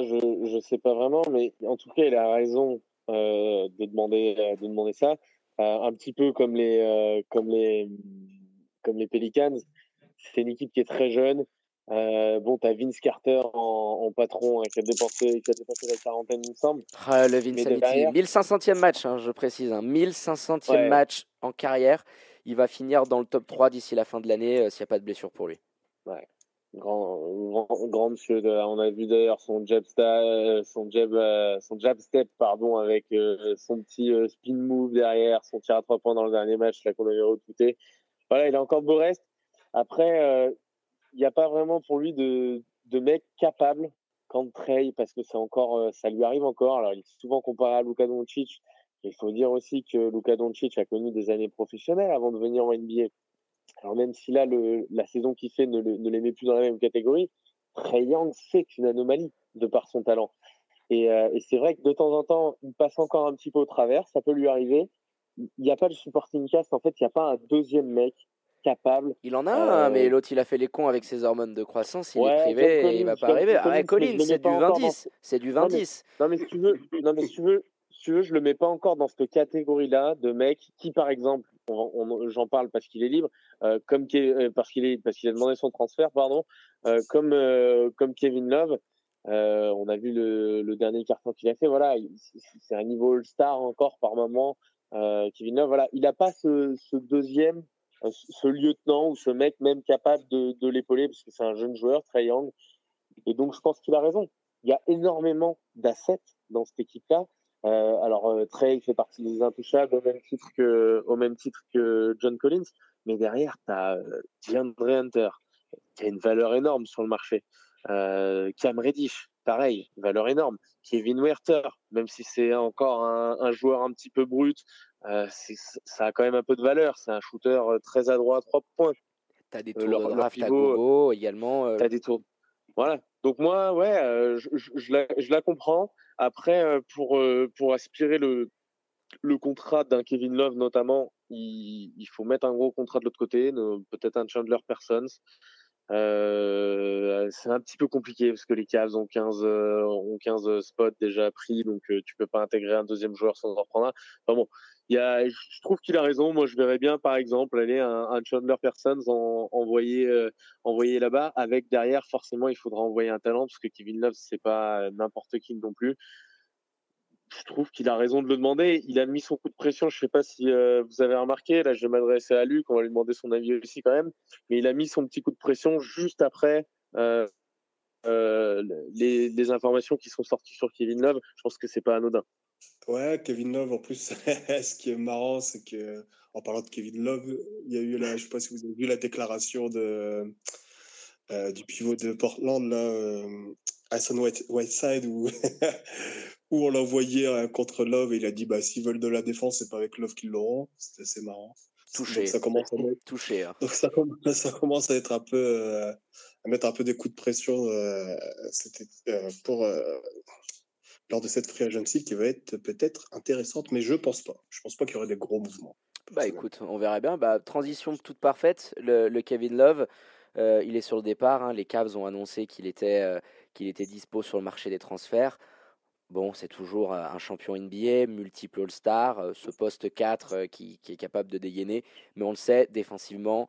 je ne sais pas vraiment, mais en tout cas, il a raison de, demander, de demander ça. un petit peu comme les, comme les, comme les Pelicans. C'est une équipe qui est très jeune, euh, bon, tu as Vince Carter en, patron hein, qui, a dépensé, qui a dépensé la quarantaine, il me semble. Ah, le Vince 1500e match, hein, je précise. Hein, 1500e match en carrière. Il va finir dans le top 3 d'ici la fin de l'année euh, s'il n'y a pas de blessure pour lui. Ouais. Grand, grand, monsieur. on a vu d'ailleurs son jab, euh, son jab, son jab step pardon, avec son petit spin move derrière, son tir à trois points dans le dernier match qu'on avait retweeté. Voilà, il a encore beau reste. Après, il n'y a pas vraiment pour lui de, mec capable quand Trey, parce que encore, euh, ça lui arrive encore. Alors, il est souvent comparé à Luka Doncic. Il faut dire aussi que Luka Doncic a connu des années professionnelles avant de venir en NBA. Alors, même si là, la saison qu'il fait ne, les met plus dans la même catégorie, Trey Young, c'est une anomalie de par son talent. Et, et c'est vrai que de temps en temps, il passe encore un petit peu au travers, ça peut lui arriver. Il n'y a pas de supporting cast, en fait, il n'y a pas un deuxième mec capable. Il en a un, mais l'autre, il a fait les cons avec ses hormones de croissance, il est privé et il va pas arriver. Ah, Colin, c'est du 20-10. C'est du 20-10. Non, mais si tu veux, non, mais si tu veux, si tu veux, je le mets pas encore dans cette catégorie-là de mecs qui, par exemple, j'en parle parce qu'il est libre, euh, comme parce qu'il est parce qu'il a demandé son transfert, pardon, euh, comme euh, comme Kevin Love. on a vu le, le dernier carton qu'il a fait. Voilà, c'est un niveau All-Star encore par moment. Kevin Love, voilà, il n'a pas ce, ce deuxième ce lieutenant ou ce mec même capable de, l'épauler parce que c'est un jeune joueur, Trey Young. Et donc, je pense qu'il a raison. Il y a énormément d'assets dans cette équipe-là. Euh, alors, euh, Trey fait partie des intouchables au même titre que, John Collins. Mais derrière, tu as euh, DeAndre Hunter, qui a une valeur énorme sur le marché. Euh, Cam Reddish, pareil, valeur énorme. Kevin Werther, même si c'est encore un, joueur un petit peu brut, euh, ça a quand même un peu de valeur. C'est un shooter euh, très adroit à trois points. Tu as des tours de draft à gogo également. Tu as des tours. Voilà. Donc moi, ouais, je, je, je, la, je, la, comprends. Après, pour, pour aspirer le, le contrat d'un Kevin Love notamment, il, il, faut mettre un gros contrat de l'autre côté, peut-être un Chandler Parsons. Euh, c'est un petit peu compliqué parce que les Cavs ont 15, ont 15 spots déjà pris, donc tu peux pas intégrer un deuxième joueur sans en prendre un. Enfin bon, y a, je trouve qu'il a raison. Moi, je verrais bien, par exemple, aller un, un Chandler Parsons en, envoyer, euh, envoyer là-bas. Avec derrière, forcément, il faudra envoyer un talent parce que Kevin Love, c'est pas n'importe qui non plus. Je trouve qu'il a raison de le demander. Il a mis son coup de pression. Je sais pas si euh, vous avez remarqué. Là, je vais m'adresser à Luc. On va lui demander son avis aussi quand même. Mais il a mis son petit coup de pression juste après. Euh, euh, les, informations qui sont sorties sur Kevin Love, je pense que c'est pas anodin. Ouais, Kevin Love, en plus, ce qui est marrant, c'est que, en parlant de Kevin Love, il y a eu là, je sais pas si vous avez vu la déclaration de, du pivot de Portland, là, Hassan Whiteside, où, où on l'a envoyé euh, contre Love et il a dit, bah, s'ils veulent de la défense, c'est pas avec Love qu'ils l'auront. C'était assez marrant. Touché. ça commence à être... Touché. Hein. Donc ça, ça, commence à être un peu, euh, à mettre un peu des coups de pression, euh, c'était, pour, lors de cette free agency qui va être peut-être intéressante, mais je pense pas. Je pense pas qu'il y aurait des gros mouvements. Bah écoute, on verra bien. Bah, transition toute parfaite. Le, le Kevin Love, euh, il est sur le départ. Hein. Les Cavs ont annoncé qu'il était, euh, qu'il était dispo sur le marché des transferts. Bon, c'est toujours euh, un champion NBA, multiple All-Star, euh, ce poste 4 euh, qui, qui, est capable de dégainer. Mais on le sait, défensivement,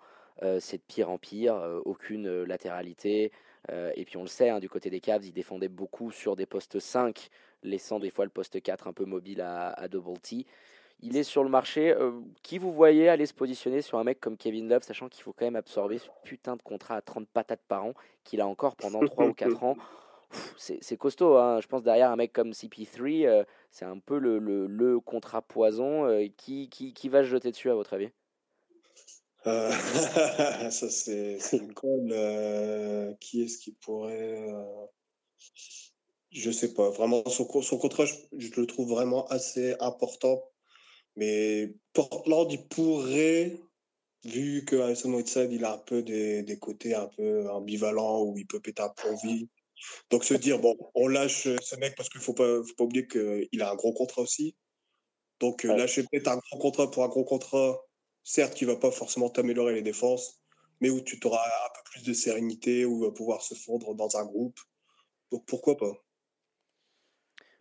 c'est de pire en pire. aucune latéralité. et puis on le sait, hein, du côté des Cavs, ils défendaient beaucoup sur des postes 5 laissant des fois le poste 4 un peu mobile à, à Double T. Il est sur le marché. Qui vous voyez aller se positionner sur un mec comme Kevin Love, sachant qu'il faut quand même absorber ce putain de contrat à 30 patates par an qu'il a encore pendant 3 ou 4 ans? C'est costaud. Hein. Je pense derrière un mec comme CP3, euh, c'est un peu le, le, contrat poison. Euh, qui, qui, qui, va se jeter dessus, à votre avis? Euh, Ça, c'est une colle. qui est-ce qui pourrait. Je sais pas, vraiment, son, son contrat, je, le trouve vraiment assez important. Mais Portland, il pourrait, vu que Alison Whiteside, il a un peu des, des, côtés un peu ambivalents où il peut péter un vie. Donc se dire, bon, on lâche ce mec parce qu'il ne faut pas, faut pas oublier qu'il a un gros contrat aussi. Donc ouais. lâcher peut-être un gros contrat pour un gros contrat, certes, qui ne va pas forcément t'améliorer les défenses, mais où tu auras un peu plus de sérénité, où il va pouvoir se fondre dans un groupe. Donc pourquoi pas?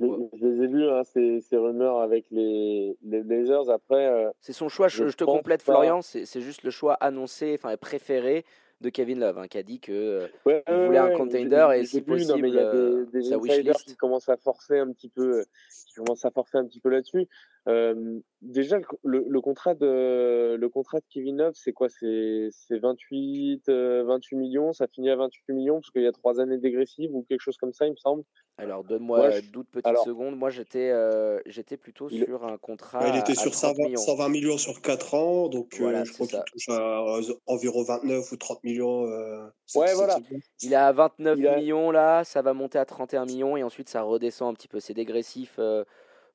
Je les ai vus, hein, ces, ces, rumeurs avec les, les Blazers. Après, euh, c'est son choix. Je, je te complète, pas... Florian. C'est juste le choix annoncé, enfin préféré de Kevin Love, hein, qui a dit que euh, ouais, il voulait ouais, un contender et si possible, non, mais il y a des, des sa wishlist. qui commencent à forcer un petit peu, qui commencent à forcer un petit peu là-dessus. Euh, déjà, le, le, contrat de le contrat de Kevin Love, c'est quoi? C'est 28 euh, 28 millions? Ça finit à 28 millions parce qu'il y a trois années dégressives ou quelque chose comme ça, il me semble. Alors donne-moi je... doute petite Alors, seconde. Moi, j'étais euh, j'étais plutôt il... sur un contrat. Ouais, il était sur 120 millions. 120 millions sur 4 ans, donc euh, voilà, je crois qu'il touche à environ 29 ou 30 millions. ouais, voilà. Il est à 29 il a... millions là. Ça va monter à 31 millions et ensuite ça redescend un petit peu. C'est dégressif.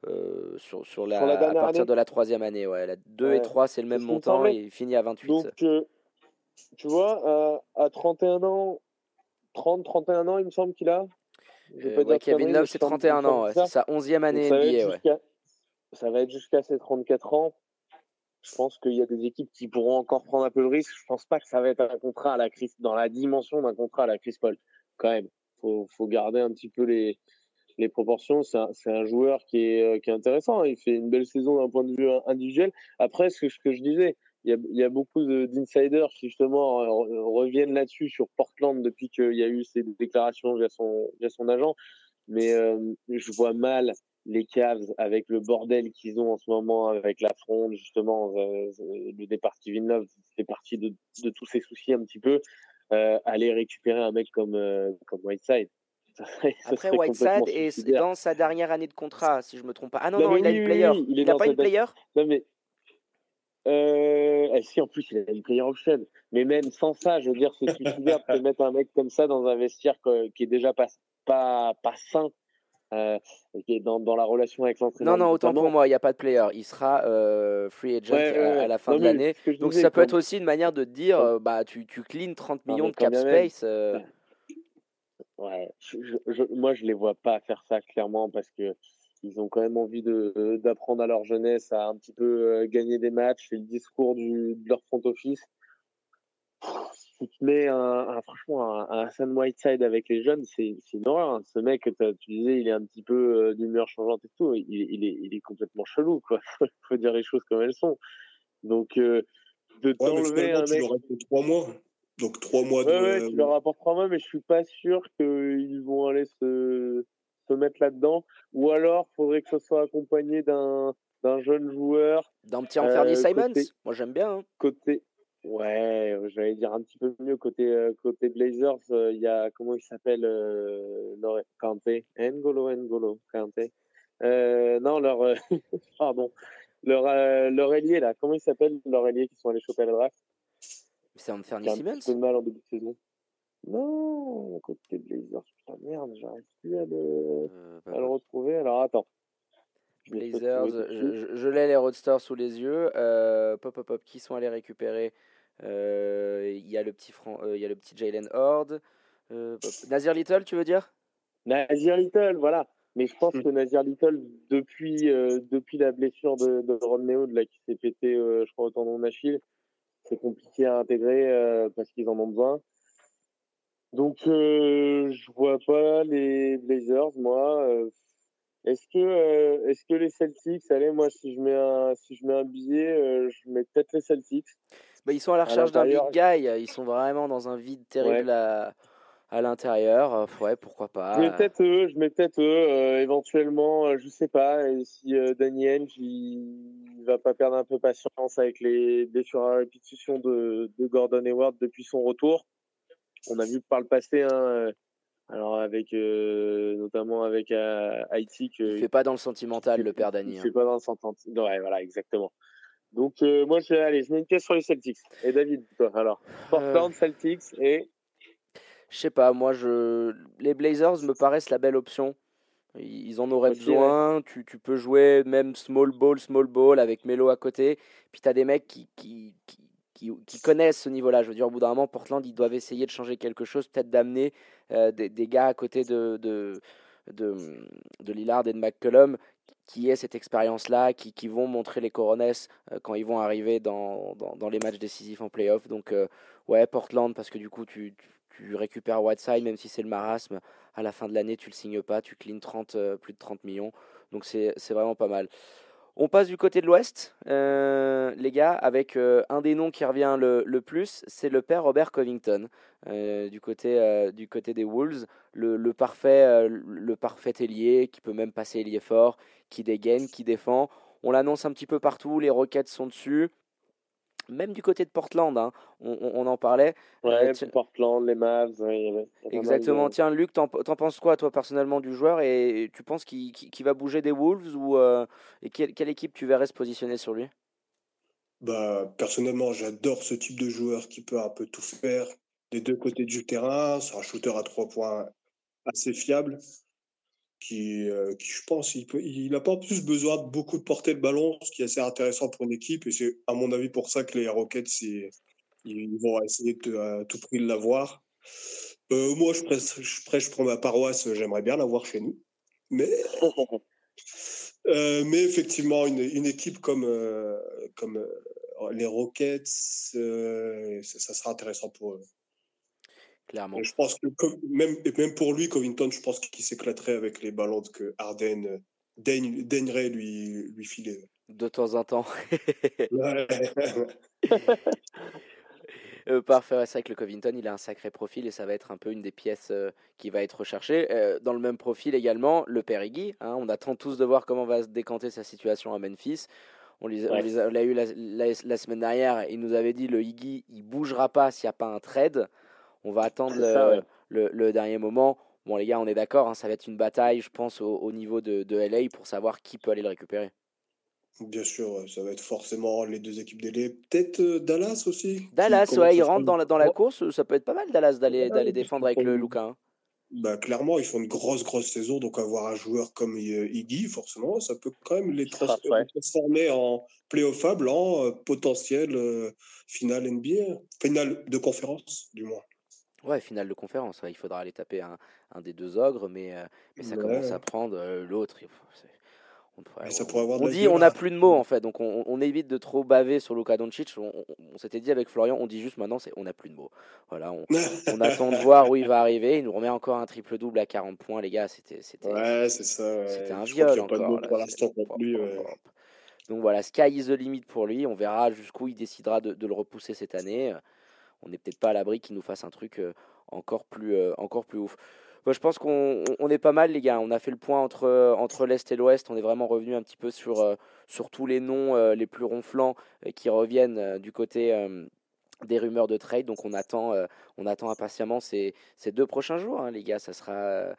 Euh, sur, sur, la, sur, la, à partir année. de la troisième année. Ouais. La 2 ouais. et 3, c'est le même montant et il finit à 28. Donc, euh, tu vois, à, à 31 ans, 30, 31 ans, il me semble qu'il a. Euh, Kevin Love, c'est 31 ans, c'est sa 11e année NBA. Ça va être jusqu'à ses 34 ans. Je pense qu'il y a des équipes qui pourront encore prendre un peu le risque. Je pense pas que ça va être un contrat à la dans la dimension d'un contrat à la Chris Paul. Quand même, faut, faut garder un petit peu les, les proportions. C'est un, un, joueur qui est, euh, qui est intéressant. Il fait une belle saison d'un point de vue individuel. Après, ce que, je disais, il y a, il y a beaucoup d'insiders qui justement euh, reviennent là-dessus sur Portland depuis qu'il y a eu ces déclarations via son, via son agent. Mais euh, je vois mal les Cavs avec le bordel qu'ils ont en ce moment avec la fronde justement euh, le départ de Kevin Love fait partie de, de, tous ces soucis un petit peu euh, aller récupérer un mec comme euh, comme Whiteside après Whiteside est dans sa dernière année de contrat si je me trompe pas. Ah non non, il a une player. il, n'a pas une player? Non mais euh, si en plus il a une player option. Mais même sans ça je veux dire c'est suicidaire de mettre un mec comme ça dans un vestiaire qui est déjà pas pas pas sain euh, dans, dans, la relation avec l'entraîneur. Non, non, autant pour moi, il n'y a pas de player. Il sera euh, free agent à, la fin de l'année. Donc ça peut être aussi une manière de dire euh, bah, tu, tu clean 30 millions de cap space. Ouais, je, moi je les vois pas faire ça clairement parce que ils ont quand même envie de d'apprendre à leur jeunesse à un petit peu gagner des matchs. C'est le discours du, de leur front office si tu mets un, franchement un, un Sam Whiteside avec les jeunes, c'est une horreur. Hein. Ce mec, tu disais, il est un petit peu euh, d'humeur changeante et tout. Il, il, est, il est complètement chelou, quoi. faut dire les choses comme elles sont. Donc, euh, de t'enlever un mec. Tu trois mois. Donc, trois mois de. Ouais, ouais, tu leur apportes trois mois, mais je suis pas sûr qu'ils vont aller se, se mettre là-dedans. Ou alors, faudrait que ce soit accompagné d'un d'un jeune joueur. D'un petit Anthony euh, Simons Moi, j'aime bien. Hein. Côté, Ouais, j'allais dire un petit peu mieux côté euh, côté Blazers. Euh, il y a comment il s'appelle euh, leur Kanté, N'Golo, N'Golo, Kanté. Euh, non, leur pardon, leur leur ailier là. Comment il s'appelle leur ailier qui sont allés choper à la draft? C'est Anthony Simmons. Un peu mal en début de saison. Non, côté Blazers. Putain merde, j'arrive plus à le à le retrouver. Alors attends. Blazers, je, je, l'ai les Roadsters sous les yeux. pop, pop, pop, qui sont allés récupérer euh, il y a le petit, euh, il y a le petit Jalen Horde. Euh, Nazir Little, tu veux dire? Nazir Little, voilà. Mais je pense hmm. que Nazir Little, depuis, depuis la blessure de, de Ron là, qui s'est pété, je crois, au tendon d'Achille, c'est compliqué à intégrer parce qu'ils en ont besoin. Donc, je vois pas les Blazers, moi. Est-ce que, est-ce que les Celtics, allez, moi, si je mets un, si je mets un billet, je mets peut-être les Celtics. Bah, ils sont à la recherche d'un big guy. Ils sont vraiment dans un vide terrible à, à l'intérieur. Ouais, pourquoi pas. Je mets peut-être eux, je mets peut-être eux, euh, éventuellement, euh, je sais pas, et si euh, Daniel, il va pas perdre un peu patience avec les blessures à répétition de, de Gordon Hayward depuis son retour. On a vu par le passé, hein, alors avec notamment avec Haïti que il fait pas dans le sentimental le père Daniel. Il fait hein. pas dans le sentimental. Ouais, voilà, exactement. Donc, euh, moi, je vais aller, je mets une pièce sur les Celtics. Et David, toi, alors Portland, euh... Celtics et. Je sais pas, moi, je... les Blazers me paraissent la belle option. Ils en auraient besoin. Tu, tu, peux jouer même small ball, small ball avec Melo à côté. Puis tu as des mecs qui, qui, qui, qui, connaissent ce niveau-là. Je veux dire, au bout d'un moment, Portland, ils doivent essayer de changer quelque chose, peut-être d'amener euh, des, des, gars à côté de, de, de, de Lillard et de McCollum qui aient cette expérience-là, qui, qui, vont montrer les coronesses euh, quand ils vont arriver dans, dans, dans, les matchs décisifs en playoff. Donc, euh, ouais, Portland, parce que du coup, tu, tu, récupères Whiteside, même si c'est le marasme. À la fin de l'année, tu le signes pas, tu clean 30, euh, plus de 30 millions. Donc, c'est vraiment pas mal. On passe du côté de l'Ouest, euh, les gars, avec euh, un des noms qui revient le, plus, c'est le père Robert Covington, du, côté, du côté des Wolves, le, le parfait, le parfait ailier, qui peut même passer ailier fort, qui dégaine, qui défend. On l'annonce un petit peu partout, les roquettes sont dessus même du côté de Portland, hein, on, on, en parlait. Ouais, euh, Portland, les Mavs. Exactement. Tiens, Luc, t'en, penses quoi, toi, personnellement, du joueur? Et tu penses qu'il, va bouger des Wolves ou euh, et quelle, quelle, équipe tu verrais se positionner sur lui? Bah, Personnellement, j'adore ce type de joueur qui peut un peu tout faire des deux côtés du terrain. C'est un shooter à trois points assez fiable qui, euh, qui, je pense, il, n'a il pas en plus besoin de beaucoup de porter le ballon, ce qui est assez intéressant pour une équipe. Et c'est, à mon avis, pour ça que les Rockets, ils vont essayer de, à tout prix de l'avoir. moi, je prêche, je prêche pour ma paroisse, j'aimerais bien l'avoir chez nous. Mais, mais effectivement, une, une équipe comme, comme les Rockets, ça, sera intéressant pour eux. Clairement. Je pense que même, même pour lui, Covington, je pense qu'il s'éclaterait avec les ballons que Harden daignerait lui, lui filer. De temps en temps. Euh, parfait, c'est vrai que le Covington, il a un sacré profil et ça va être un peu une des pièces euh, qui va être recherchée. Euh, dans le même profil également, le père hein, on attend tous de voir comment va se décanter sa situation à Memphis. On l'a eu la, semaine dernière, il nous avait dit le Iggy, il bougera pas s'il n'y a pas un trade. On va attendre le, dernier moment. Bon, les gars, on est d'accord, hein, ça va être une bataille, je pense, au, niveau de, de, LA pour savoir qui peut aller le récupérer. Bien sûr, ça va être forcément les deux équipes d'LA. Peut-être euh, Dallas aussi. Dallas, ouais, ils rentrent dans la, dans la course. Ça peut être pas mal, Dallas, d'aller défendre avec le Luca. Hein. Bah, clairement, ils font une grosse, grosse saison. Donc, avoir un joueur comme euh, Iggy, forcément, ça peut quand même les, transformer en playoffable, en euh, potentiel finale NBA, finale de conférence, du moins. Ouais, finale de conférence. Il faudra aller taper un, un des deux ogres, mais, mais ça commence à prendre l'autre. On, dit on n'a plus de mots en fait, donc on, évite de trop baver sur Luka Doncic. On, s'était dit avec Florian, on dit juste maintenant c'est on n'a plus de mots. Voilà, on, attend de voir où il va arriver. Il nous remet encore un triple double à 40 points, les gars. C'était c'était C'était un viol encore. Donc voilà, sky is the limit pour lui. On verra jusqu'où il décidera de, le repousser cette année. On n'est peut-être pas à l'abri qu'il nous fasse un truc euh, encore plus euh, encore plus ouf je pense qu'on est pas mal, les gars. On a fait le point entre, entre l'Est et l'Ouest. On est vraiment revenu un petit peu sur, euh, sur tous les noms euh, les plus ronflants euh, qui reviennent du côté des rumeurs de trade. Donc, on attend, on attend impatiemment ces, ces deux prochains jours, hein, les gars. Ça sera,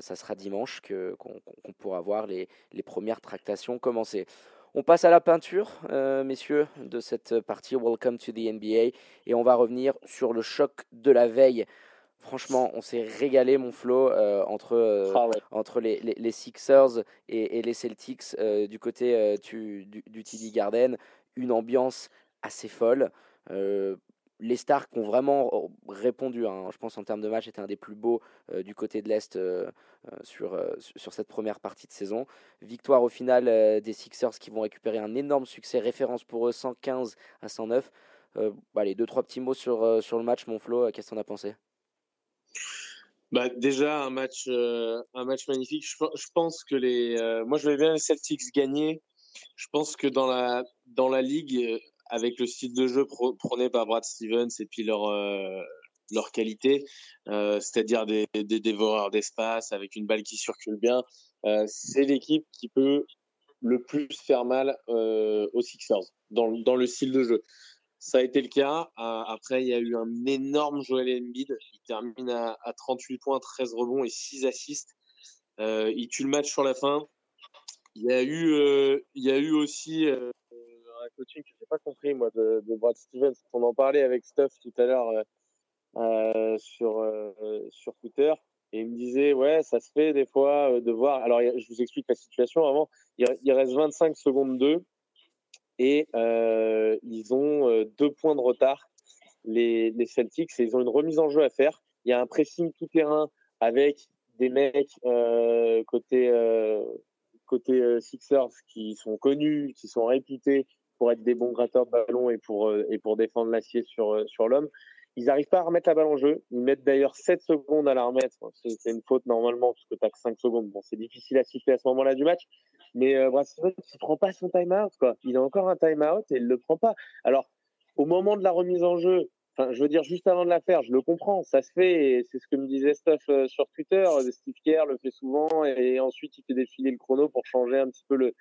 ça sera dimanche qu'on pourra voir les, les premières tractations commencer. On passe à la peinture, messieurs, de cette partie Welcome to the NBA. Et on va revenir sur le choc de la veille Franchement, on s'est régalé, mon Flo, euh, entre, euh, ah entre les, les, Sixers et, et, les Celtics euh, du côté du, du, TD Garden. Une ambiance assez folle. Les Stars ont vraiment répondu, hein. je pense en termes de match, c'était un des plus beaux du côté de l'Est sur, sur cette première partie de saison. Victoire au final des Sixers qui vont récupérer un énorme succès, référence pour eux, 115 à 109. allez, deux, trois petits mots sur, sur le match, mon Flo, qu'est-ce que tu en as pensé? Bah, déjà un match, euh, un match magnifique. Je, je pense que les, euh, moi je vais bien les Celtics gagner. Je pense que dans la dans la ligue, euh, avec le style de jeu prôné par Brad Stevens et puis leur leur qualité, c'est-à-dire des, des dévoreurs d'espace avec une balle qui circule bien, c'est l'équipe qui peut le plus faire mal aux Sixers dans, dans le style de jeu. Ça a été le cas. Euh, après, il y a eu un énorme Joel Embiid. Il termine à, 38 points, 13 rebonds et 6 assists. Euh, il tue le match sur la fin. Il y a eu, euh, il y a eu aussi un coaching que j'ai pas compris moi de, Brad Stevens. On en parlait avec Stuff tout à l'heure sur sur Twitter et il me disait ouais ça se fait des fois de voir. Alors je vous explique la situation avant. Il, reste 25 secondes 2 et euh, ils ont euh, deux points de retard, les, les, Celtics, et ils ont une remise en jeu à faire. Il y a un pressing tout terrain avec des mecs euh, côté euh, côté euh, Sixers qui sont connus, qui sont réputés pour être des bons gratteurs de ballon et pour et pour défendre l'acier sur sur l'homme. Ils n'arrivent pas à remettre la balle en jeu. Ils mettent d'ailleurs 7 secondes à la remettre. C'est une faute normalement parce que tu as que 5 secondes. Bon, c'est difficile à siffler à ce moment-là du match. Mais euh, il prend pas son time-out. Il a encore un time-out et il le prend pas. Alors, au moment de la remise en jeu, je veux dire, juste avant de la faire, je le comprends. Ça se fait. Et c'est ce que me disait Steph euh, sur Twitter. Steve Kerr le fait souvent. Et, ensuite, il fait défiler le chrono pour changer un petit peu le,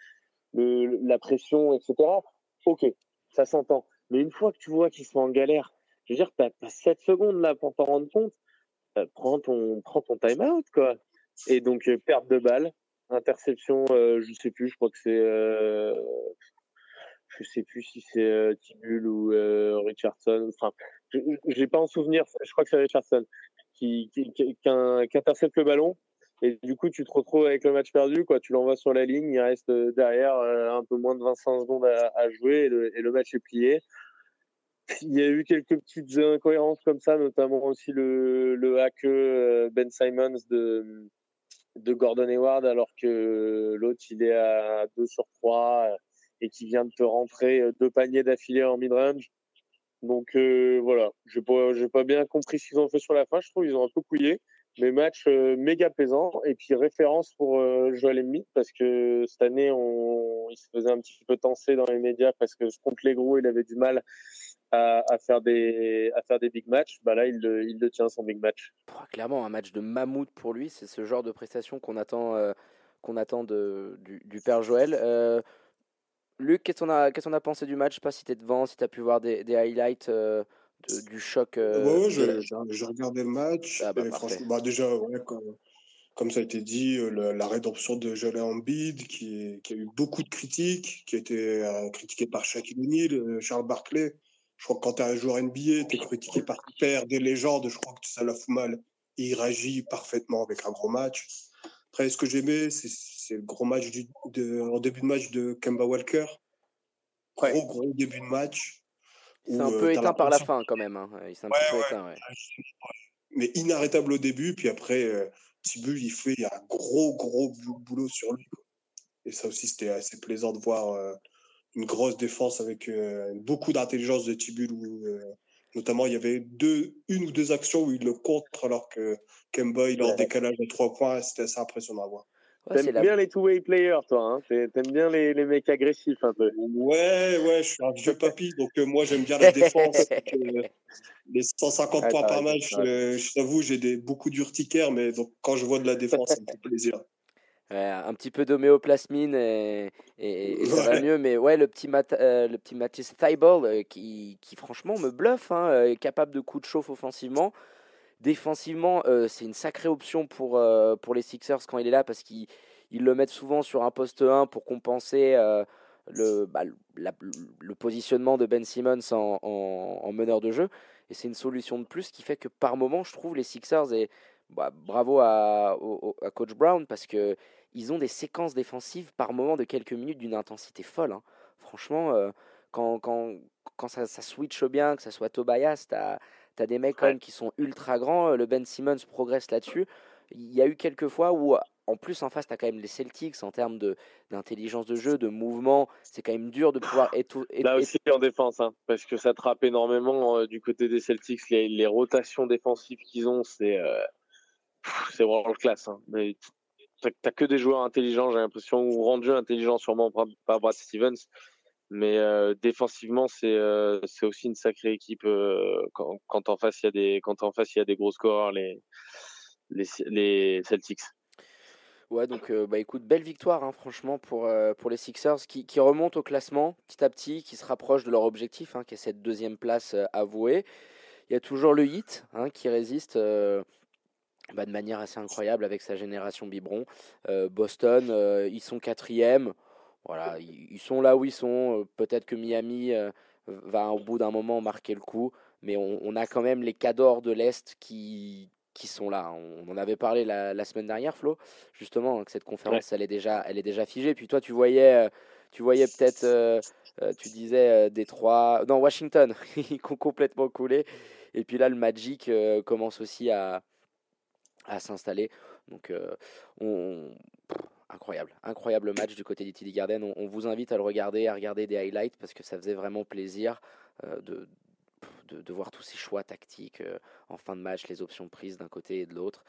le la pression, etc. Ok, ça s'entend. Mais une fois que tu vois qu'ils sont en galère, je veux dire, tu as, 7 secondes là pour t'en rendre compte. Euh, prends ton, prends ton time-out, quoi. Et donc, euh, perte de balle, interception, euh, je sais plus, je crois que c'est. Euh, je sais plus si c'est Tibul ou Richardson. Enfin, j'ai pas en souvenir, je crois que c'est Richardson qui, qui, intercepte le ballon. Et du coup, tu te retrouves avec le match perdu, quoi. Tu l'envoies sur la ligne, il reste derrière un peu moins de 25 secondes à, jouer et le, match est plié il y a eu quelques petites incohérences comme ça, notamment aussi le, hack Ben Simons de, Gordon Hayward, alors que l'autre, il est à 2 sur 3 et qui vient de te rentrer deux paniers d'affilée en mid-range. Donc euh, voilà, j'ai pas, j'ai pas bien compris ce qu'ils ont fait sur la fin. Je trouve qu'ils ont un peu couillé, mais match euh, méga plaisant. Et puis référence pour euh, Joel Embiid parce que cette année, il se faisait un petit peu tenser dans les médias parce que contre les gros, il avait du mal à, faire des à faire des big matchs. Bah là, il le, il le tient son big match. clairement, un match de mammouth pour lui. C'est ce genre de prestation qu'on attend euh, qu'on attend de, du, père Joël. Euh, Luc, qu'est-ce qu'on a, qu'est-ce a pensé du match? Je sais pas si tu es devant, si tu as pu voir des, highlights de, du choc. Euh, ouais, la- j'ai regardé le match. Ah bah, et parfait. franchement, bah déjà, ouais, comme, comme ça a été dit, euh, le- la rédemption de Joel Embiid, qui, qui a eu beaucoup de critiques, qui a été euh, critiqué par Shaquille O'Neal, euh, Charles Barkley. Je crois que quand tu es un joueur NBA, tu es critiqué par ton père, des légendes, je crois que ça la fout mal. Et il réagit parfaitement avec un gros match. Après, ce que j'aimais, c'est le gros match du, de, en début de match de Kemba Walker. Gros, gros début de match. S'est un euh, peu t'as éteint par la fin quand même. hein. Il s'est un Ouais, petit peu ouais. éteint. ouais. mais inarrêtable au début. Puis après, euh, Tibu, il fait il y a un gros, gros bou- boulot sur lui. quoi. Et ça aussi, c'était assez plaisant de voir euh, une grosse défense avec euh, beaucoup d'intelligence de Tibu. Où, euh, notamment, il y avait deux, une ou deux actions où il le contre alors que Kemba, il est en décalage de trois points. C'était assez impressionnant à voir. Ouais, T'aimes la- bien les two-way players, toi. Hein T'aimes bien les, les mecs agressifs un peu. Ouais, ouais, je suis un vieux papy, donc euh, moi j'aime bien la défense. donc, euh, les 150 Ouais, points par match, euh, je t'avoue, j'ai des, beaucoup d'urticaire, mais donc quand je vois de la défense, ça me fait plaisir. Ouais, un petit peu d'homéoplasmine et, et, et ça va Ouais. mieux. Mais ouais, le petit, Mat euh, le petit Matisse Thibault euh, qui, qui franchement me bluffe, hein, euh, est capable de coups de chauffe offensivement. Défensivement, euh, c'est une sacrée option pour, euh, pour les Sixers quand il est là parce qu'ils ils le mettent souvent sur un poste 1 pour compenser euh, le, bah, le- positionnement de Ben Simmons en, en- en meneur de jeu. Et c'est une solution de plus qui fait que par moment, je trouve les Sixers, et bah, bravo à, Coach Brown parce que ils ont des séquences défensives par moment de quelques minutes d'une intensité folle. hein. Franchement, quand, quand, quand ça, ça switch bien, que ça soit Tobias, tu as, des mecs quand même qui sont ultra grands. Le Ben Simmons progresse là-dessus. Il y a eu quelques fois où, en plus, en face, tu as quand même les Celtics en termes d'intelligence de, jeu, de mouvement. C'est quand même dur de pouvoir étou- é- Là aussi en défense, hein, parce que ça trappe énormément euh, du côté des Celtics. Les, les rotations défensives qu'ils ont, c'est euh, world class. Hein. Mais t'as t'as que des joueurs intelligents, j'ai l'impression, ou rendus intelligents sûrement par, par Brad Stevens. Mais euh, défensivement, c'est euh, c'est aussi une sacrée équipe euh, quand, en face il y a des quand en face il y a des gros scoreurs, les les, les Celtics. Ouais, donc bah écoute, belle victoire hein, franchement pour, pour les Sixers qui, qui remontent au classement petit à petit, qui se rapprochent de leur objectif, hein, qui est cette deuxième place avouée. Il y a toujours le Heat hein, qui résiste bah, de manière assez incroyable avec sa génération biberon. Boston, ils sont quatrième. Voilà, ils, sont là où ils sont. Euh, Peut-être que Miami euh, va au bout d'un moment marquer le coup, mais on, on a quand même les cadors de l'Est qui, qui sont là. On en avait parlé la, la semaine dernière, Flo, justement, hein, que cette conférence, elle, est déjà, elle est déjà figée. Puis toi, tu voyais, euh, tu voyais peut-être, euh, tu disais Détroit, non, Washington, ils ont complètement coulé. Et puis là, le Magic euh, commence aussi à, à s'installer. Donc, euh, on, incroyable, incroyable match du côté d'Italy Garden. On, vous invite à le regarder, à regarder des highlights parce que ça faisait vraiment plaisir euh, de voir tous ces choix tactiques euh, en fin de match, les options prises d'un côté et de l'autre.